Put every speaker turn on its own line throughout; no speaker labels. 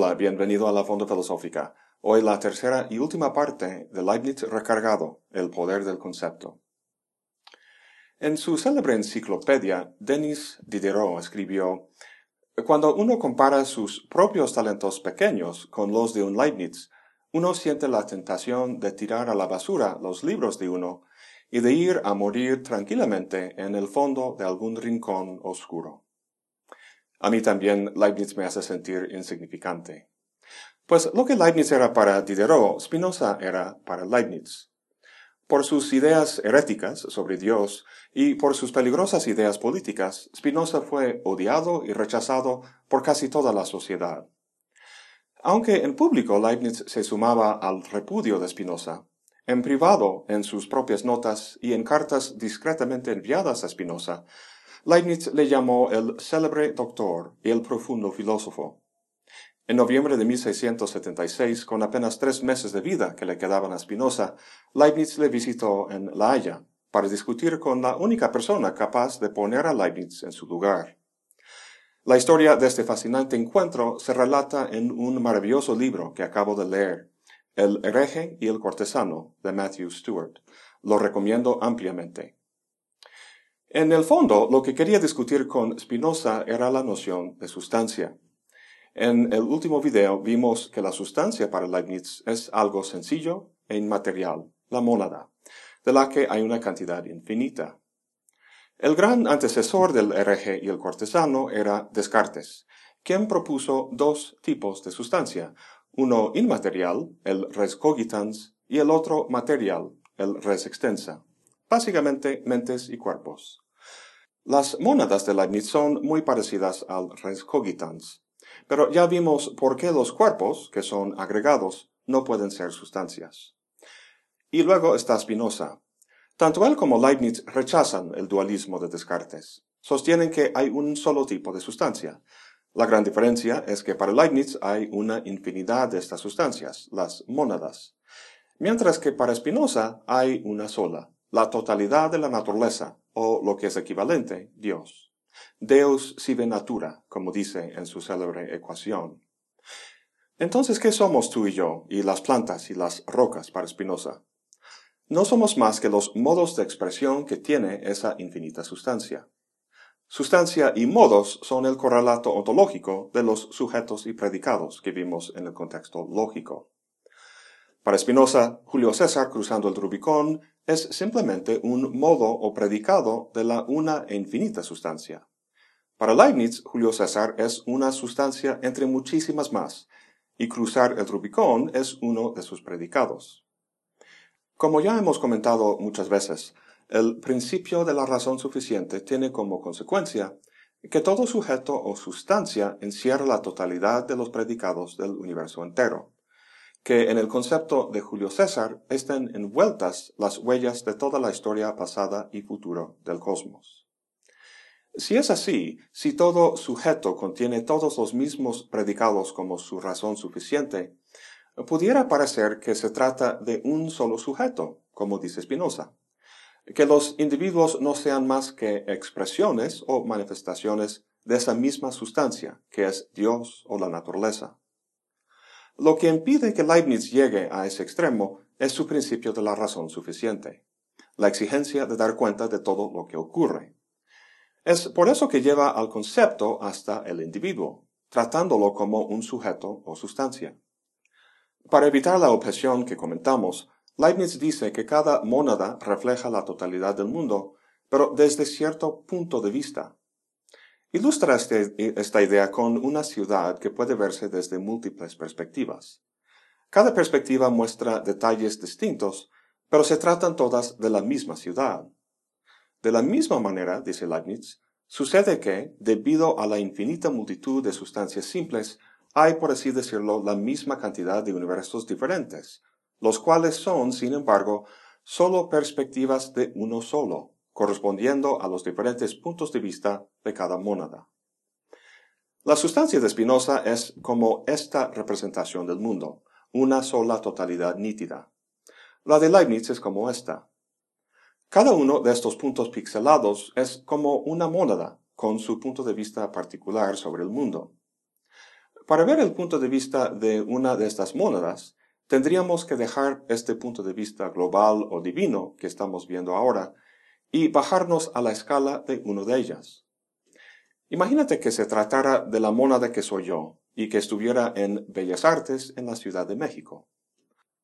Hola, bienvenido a la Fonda Filosófica. Hoy la tercera y última parte de Leibniz recargado, el poder del concepto. En su célebre enciclopedia, Denis Diderot escribió, Cuando uno compara sus propios talentos pequeños con los de un Leibniz, uno siente la tentación de tirar a la basura los libros de uno y de ir a morir tranquilamente en el fondo de algún rincón oscuro. A mí también Leibniz me hace sentir insignificante. Pues lo que Leibniz era para Diderot, Spinoza era para Leibniz. Por sus ideas heréticas sobre Dios y por sus peligrosas ideas políticas, Spinoza fue odiado y rechazado por casi toda la sociedad. Aunque en público Leibniz se sumaba al repudio de Spinoza, en privado, en sus propias notas y en cartas discretamente enviadas a Spinoza, Leibniz le llamó el célebre doctor y el profundo filósofo. En noviembre de 1676, con apenas tres meses de vida que le quedaban a Spinoza, Leibniz le visitó en La Haya para discutir con la única persona capaz de poner a Leibniz en su lugar. La historia de este fascinante encuentro se relata en un maravilloso libro que acabo de leer, El hereje y el cortesano, de Matthew Stewart. Lo recomiendo ampliamente. En el fondo, lo que quería discutir con Spinoza era la noción de sustancia. En el último video vimos que la sustancia para Leibniz es algo sencillo e inmaterial, la mónada, de la que hay una cantidad infinita. El gran antecesor del hereje y el cortesano era Descartes, quien propuso dos tipos de sustancia, uno inmaterial, el res cogitans, y el otro material, el res extensa básicamente mentes y cuerpos. Las mónadas de Leibniz son muy parecidas al res cogitans, pero ya vimos por qué los cuerpos, que son agregados, no pueden ser sustancias. Y luego está Spinoza. Tanto él como Leibniz rechazan el dualismo de Descartes. Sostienen que hay un solo tipo de sustancia. La gran diferencia es que para Leibniz hay una infinidad de estas sustancias, las mónadas, mientras que para Spinoza hay una sola, la totalidad de la naturaleza, o lo que es equivalente, Dios. Deus sive natura, como dice en su célebre ecuación. Entonces, ¿qué somos tú y yo, y las plantas y las rocas para Spinoza? No somos más que los modos de expresión que tiene esa infinita sustancia. Sustancia y modos son el correlato ontológico de los sujetos y predicados que vimos en el contexto lógico. Para Spinoza, Julio César cruzando el Rubicón es simplemente un modo o predicado de la una e infinita sustancia. Para Leibniz, Julio César es una sustancia entre muchísimas más, y cruzar el Rubicón es uno de sus predicados. Como ya hemos comentado muchas veces, el principio de la razón suficiente tiene como consecuencia que todo sujeto o sustancia encierra la totalidad de los predicados del universo entero que en el concepto de Julio César estén envueltas las huellas de toda la historia pasada y futuro del cosmos. Si es así, si todo sujeto contiene todos los mismos predicados como su razón suficiente, pudiera parecer que se trata de un solo sujeto, como dice Spinoza, que los individuos no sean más que expresiones o manifestaciones de esa misma sustancia, que es Dios o la naturaleza. Lo que impide que Leibniz llegue a ese extremo es su principio de la razón suficiente, la exigencia de dar cuenta de todo lo que ocurre. Es por eso que lleva al concepto hasta el individuo, tratándolo como un sujeto o sustancia. Para evitar la objeción que comentamos, Leibniz dice que cada mónada refleja la totalidad del mundo, pero desde cierto punto de vista, Ilustra este, esta idea con una ciudad que puede verse desde múltiples perspectivas. Cada perspectiva muestra detalles distintos, pero se tratan todas de la misma ciudad. De la misma manera, dice Leibniz, sucede que, debido a la infinita multitud de sustancias simples, hay, por así decirlo, la misma cantidad de universos diferentes, los cuales son, sin embargo, solo perspectivas de uno solo, correspondiendo a los diferentes puntos de vista de cada mónada. La sustancia de Spinoza es como esta representación del mundo, una sola totalidad nítida. La de Leibniz es como esta. Cada uno de estos puntos pixelados es como una mónada, con su punto de vista particular sobre el mundo. Para ver el punto de vista de una de estas mónadas, tendríamos que dejar este punto de vista global o divino que estamos viendo ahora y bajarnos a la escala de uno de ellas. Imagínate que se tratara de la mónada que soy yo y que estuviera en Bellas Artes en la Ciudad de México.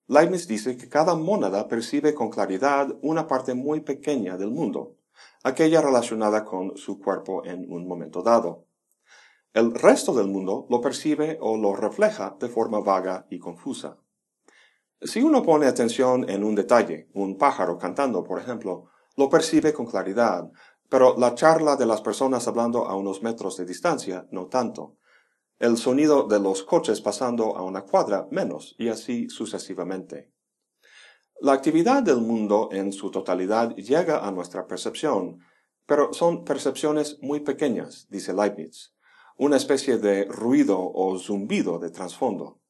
Leibniz dice que cada mónada percibe con claridad una parte muy pequeña del mundo, aquella relacionada con su cuerpo en un momento dado. El resto del mundo lo percibe o lo refleja de forma vaga y confusa. Si uno pone atención en un detalle, un pájaro cantando, por ejemplo, lo percibe con claridad, pero la charla de las personas hablando a unos metros de distancia no tanto. El sonido de los coches pasando a una cuadra menos, y así sucesivamente. La actividad del mundo en su totalidad llega a nuestra percepción, pero son percepciones muy pequeñas, dice Leibniz una especie de ruido o zumbido de trasfondo.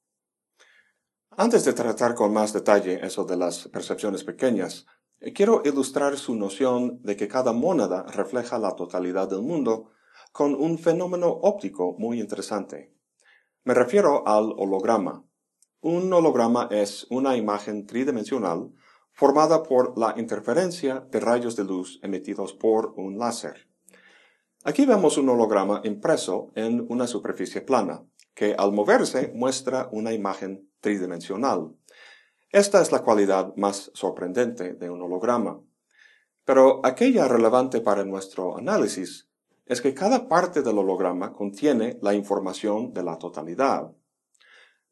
Antes de tratar con más detalle eso de las percepciones pequeñas, eh, quiero ilustrar su noción de que cada mónada refleja la totalidad del mundo con un fenómeno óptico muy interesante. Me refiero al holograma. Un holograma es una imagen tridimensional formada por la interferencia de rayos de luz emitidos por un láser. Aquí vemos un holograma impreso en una superficie plana, que al moverse muestra una imagen tridimensional. Esta es la cualidad más sorprendente de un holograma. Pero aquella relevante para nuestro análisis es que cada parte del holograma contiene la información de la totalidad.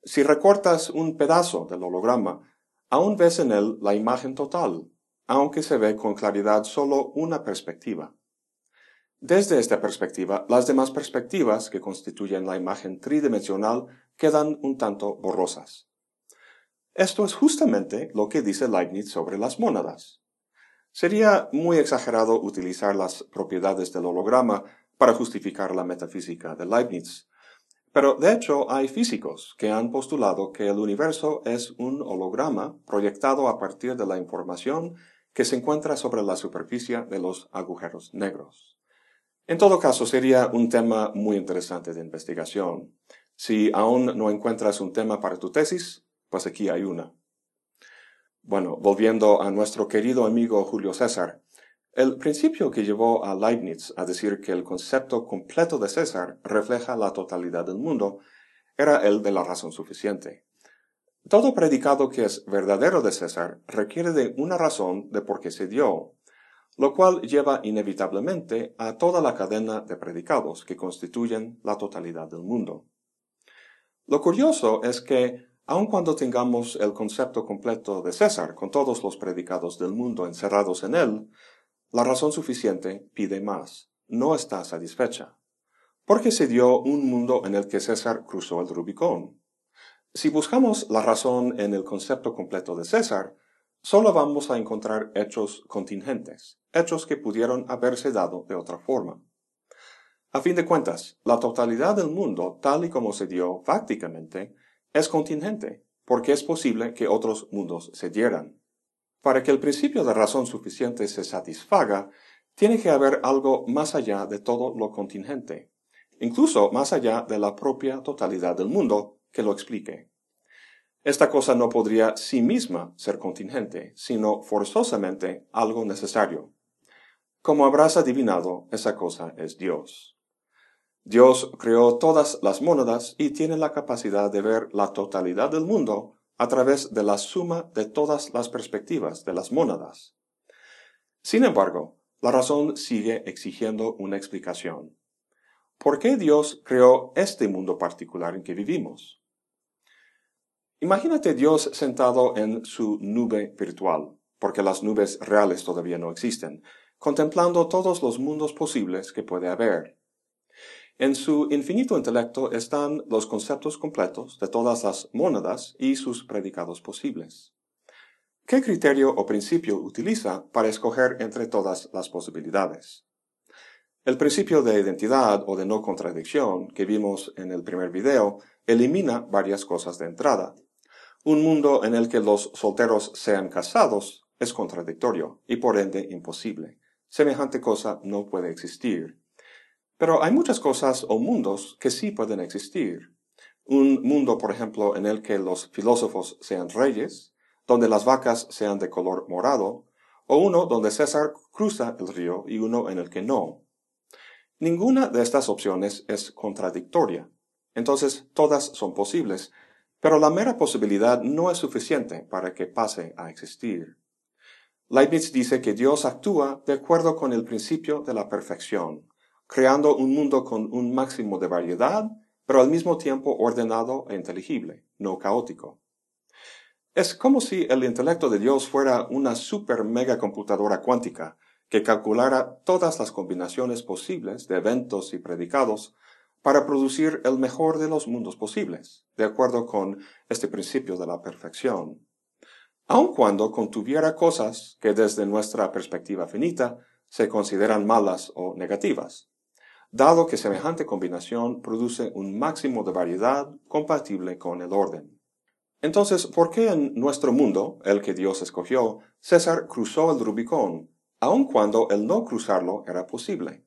Si recortas un pedazo del holograma, aún ves en él la imagen total, aunque se ve con claridad solo una perspectiva. Desde esta perspectiva, las demás perspectivas que constituyen la imagen tridimensional quedan un tanto borrosas. Esto es justamente lo que dice Leibniz sobre las mónadas. Sería muy exagerado utilizar las propiedades del holograma para justificar la metafísica de Leibniz, pero de hecho hay físicos que han postulado que el universo es un holograma proyectado a partir de la información que se encuentra sobre la superficie de los agujeros negros. En todo caso, sería un tema muy interesante de investigación. Si aún no encuentras un tema para tu tesis, pues aquí hay una. Bueno, volviendo a nuestro querido amigo Julio César, el principio que llevó a Leibniz a decir que el concepto completo de César refleja la totalidad del mundo era el de la razón suficiente. Todo predicado que es verdadero de César requiere de una razón de por qué se dio, lo cual lleva inevitablemente a toda la cadena de predicados que constituyen la totalidad del mundo. Lo curioso es que, aun cuando tengamos el concepto completo de César con todos los predicados del mundo encerrados en él, la razón suficiente pide más, no está satisfecha, porque se dio un mundo en el que César cruzó el Rubicón. Si buscamos la razón en el concepto completo de César, solo vamos a encontrar hechos contingentes, hechos que pudieron haberse dado de otra forma. A fin de cuentas, la totalidad del mundo, tal y como se dio fácticamente, es contingente, porque es posible que otros mundos se dieran. Para que el principio de razón suficiente se satisfaga, tiene que haber algo más allá de todo lo contingente, incluso más allá de la propia totalidad del mundo, que lo explique. Esta cosa no podría sí misma ser contingente, sino forzosamente algo necesario. Como habrás adivinado, esa cosa es Dios. Dios creó todas las mónadas y tiene la capacidad de ver la totalidad del mundo a través de la suma de todas las perspectivas de las mónadas. Sin embargo, la razón sigue exigiendo una explicación. ¿Por qué Dios creó este mundo particular en que vivimos? Imagínate Dios sentado en su nube virtual, porque las nubes reales todavía no existen, contemplando todos los mundos posibles que puede haber. En su infinito intelecto están los conceptos completos de todas las mónadas y sus predicados posibles. ¿Qué criterio o principio utiliza para escoger entre todas las posibilidades? El principio de identidad o de no contradicción que vimos en el primer video elimina varias cosas de entrada. Un mundo en el que los solteros sean casados es contradictorio y por ende imposible. Semejante cosa no puede existir. Pero hay muchas cosas o mundos que sí pueden existir. Un mundo, por ejemplo, en el que los filósofos sean reyes, donde las vacas sean de color morado, o uno donde César cruza el río y uno en el que no. Ninguna de estas opciones es contradictoria. Entonces todas son posibles, pero la mera posibilidad no es suficiente para que pase a existir. Leibniz dice que Dios actúa de acuerdo con el principio de la perfección, creando un mundo con un máximo de variedad, pero al mismo tiempo ordenado e inteligible, no caótico. Es como si el intelecto de Dios fuera una super mega computadora cuántica que calculara todas las combinaciones posibles de eventos y predicados para producir el mejor de los mundos posibles, de acuerdo con este principio de la perfección aun cuando contuviera cosas que desde nuestra perspectiva finita se consideran malas o negativas, dado que semejante combinación produce un máximo de variedad compatible con el orden. Entonces, ¿por qué en nuestro mundo, el que Dios escogió, César cruzó el Rubicón, aun cuando el no cruzarlo era posible?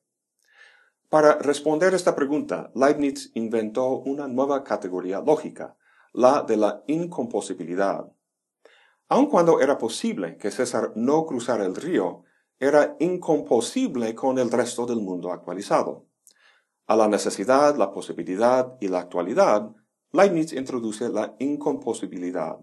Para responder esta pregunta, Leibniz inventó una nueva categoría lógica, la de la incomposibilidad. Aun cuando era posible que César no cruzara el río, era incomposible con el resto del mundo actualizado. A la necesidad, la posibilidad y la actualidad, Leibniz introduce la incomposibilidad.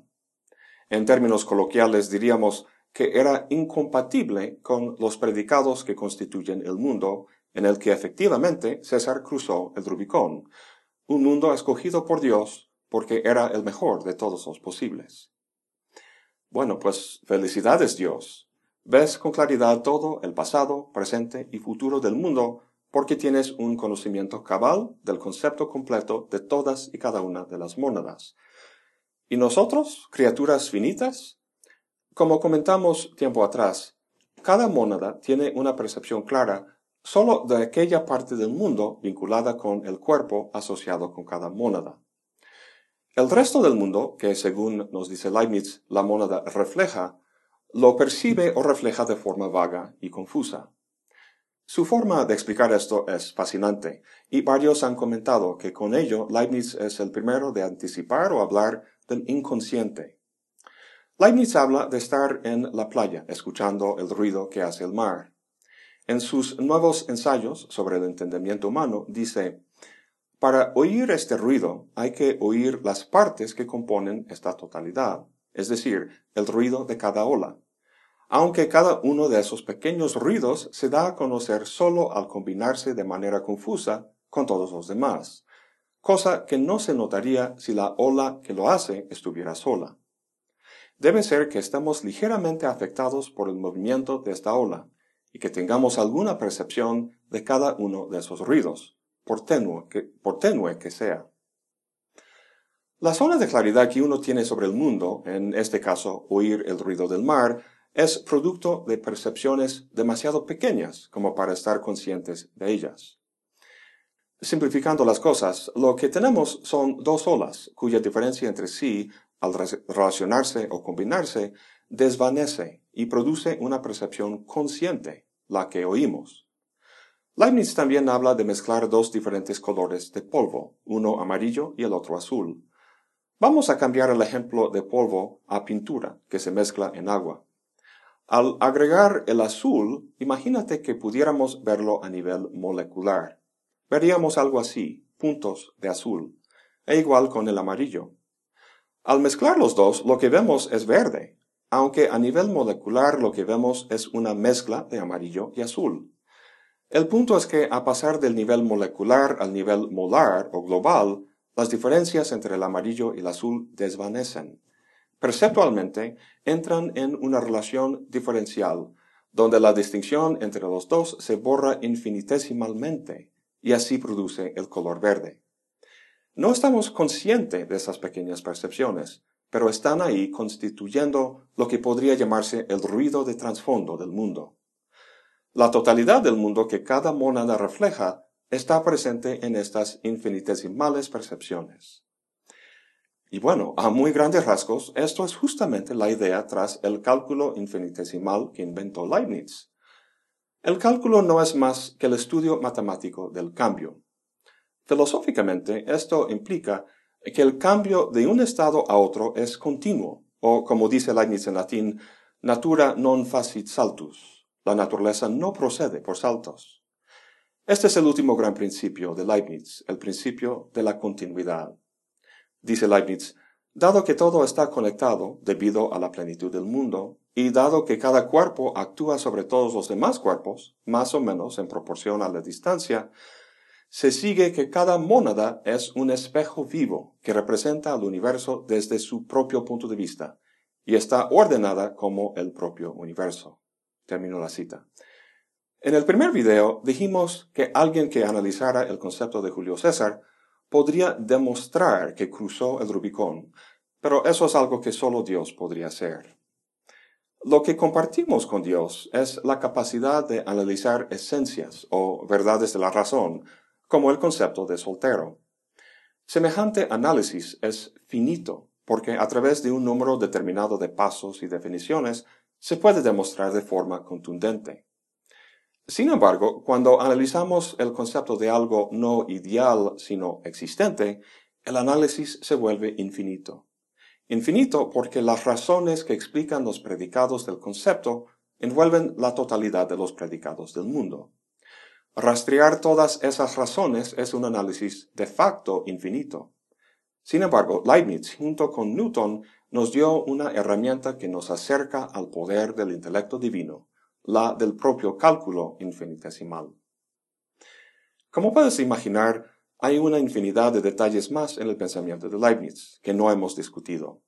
En términos coloquiales diríamos que era incompatible con los predicados que constituyen el mundo en el que efectivamente César cruzó el Rubicón, un mundo escogido por Dios porque era el mejor de todos los posibles. Bueno, pues felicidades Dios. Ves con claridad todo el pasado, presente y futuro del mundo porque tienes un conocimiento cabal del concepto completo de todas y cada una de las mónadas. ¿Y nosotros, criaturas finitas? Como comentamos tiempo atrás, cada mónada tiene una percepción clara solo de aquella parte del mundo vinculada con el cuerpo asociado con cada mónada. El resto del mundo, que según nos dice Leibniz, la mónada refleja, lo percibe o refleja de forma vaga y confusa. Su forma de explicar esto es fascinante, y varios han comentado que con ello Leibniz es el primero de anticipar o hablar del inconsciente. Leibniz habla de estar en la playa, escuchando el ruido que hace el mar. En sus nuevos ensayos sobre el entendimiento humano dice, para oír este ruido hay que oír las partes que componen esta totalidad, es decir, el ruido de cada ola. Aunque cada uno de esos pequeños ruidos se da a conocer solo al combinarse de manera confusa con todos los demás, cosa que no se notaría si la ola que lo hace estuviera sola. Debe ser que estamos ligeramente afectados por el movimiento de esta ola y que tengamos alguna percepción de cada uno de esos ruidos por tenue que, por tenue que sea. La zona de claridad que uno tiene sobre el mundo, en este caso oír el ruido del mar, es producto de percepciones demasiado pequeñas como para estar conscientes de ellas. Simplificando las cosas, lo que tenemos son dos olas cuya diferencia entre sí, al relacionarse o combinarse, desvanece y produce una percepción consciente, la que oímos. Leibniz también habla de mezclar dos diferentes colores de polvo, uno amarillo y el otro azul. Vamos a cambiar el ejemplo de polvo a pintura, que se mezcla en agua. Al agregar el azul, imagínate que pudiéramos verlo a nivel molecular. Veríamos algo así, puntos de azul, e igual con el amarillo. Al mezclar los dos, lo que vemos es verde, aunque a nivel molecular lo que vemos es una mezcla de amarillo y azul. El punto es que a pasar del nivel molecular al nivel molar o global, las diferencias entre el amarillo y el azul desvanecen. Perceptualmente, entran en una relación diferencial, donde la distinción entre los dos se borra infinitesimalmente, y así produce el color verde. No estamos conscientes de esas pequeñas percepciones, pero están ahí constituyendo lo que podría llamarse el ruido de trasfondo del mundo. La totalidad del mundo que cada mónada refleja está presente en estas infinitesimales percepciones. Y bueno, a muy grandes rasgos, esto es justamente la idea tras el cálculo infinitesimal que inventó Leibniz. El cálculo no es más que el estudio matemático del cambio. Filosóficamente, esto implica que el cambio de un estado a otro es continuo, o como dice Leibniz en latín, natura non facit saltus. La naturaleza no procede por saltos. Este es el último gran principio de Leibniz, el principio de la continuidad. Dice Leibniz, dado que todo está conectado debido a la plenitud del mundo, y dado que cada cuerpo actúa sobre todos los demás cuerpos, más o menos en proporción a la distancia, se sigue que cada mónada es un espejo vivo que representa al universo desde su propio punto de vista y está ordenada como el propio universo. Termino la cita. En el primer video dijimos que alguien que analizara el concepto de Julio César podría demostrar que cruzó el Rubicón, pero eso es algo que solo Dios podría hacer. Lo que compartimos con Dios es la capacidad de analizar esencias o verdades de la razón como el concepto de soltero. Semejante análisis es finito, porque a través de un número determinado de pasos y definiciones se puede demostrar de forma contundente. Sin embargo, cuando analizamos el concepto de algo no ideal, sino existente, el análisis se vuelve infinito. Infinito porque las razones que explican los predicados del concepto envuelven la totalidad de los predicados del mundo. Rastrear todas esas razones es un análisis de facto infinito. Sin embargo, Leibniz, junto con Newton, nos dio una herramienta que nos acerca al poder del intelecto divino, la del propio cálculo infinitesimal. Como puedes imaginar, hay una infinidad de detalles más en el pensamiento de Leibniz que no hemos discutido.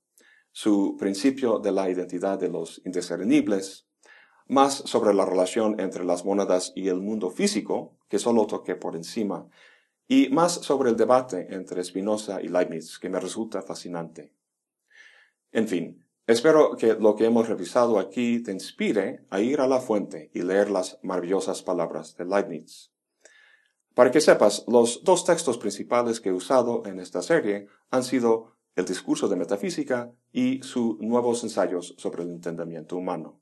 Su principio de la identidad de los indiscernibles, más sobre la relación entre las mónadas y el mundo físico, que solo toqué por encima, y más sobre el debate entre Spinoza y Leibniz, que me resulta fascinante. En fin, espero que lo que hemos revisado aquí te inspire a ir a la fuente y leer las maravillosas palabras de Leibniz. Para que sepas, los dos textos principales que he usado en esta serie han sido el discurso de metafísica y sus nuevos ensayos sobre el entendimiento humano.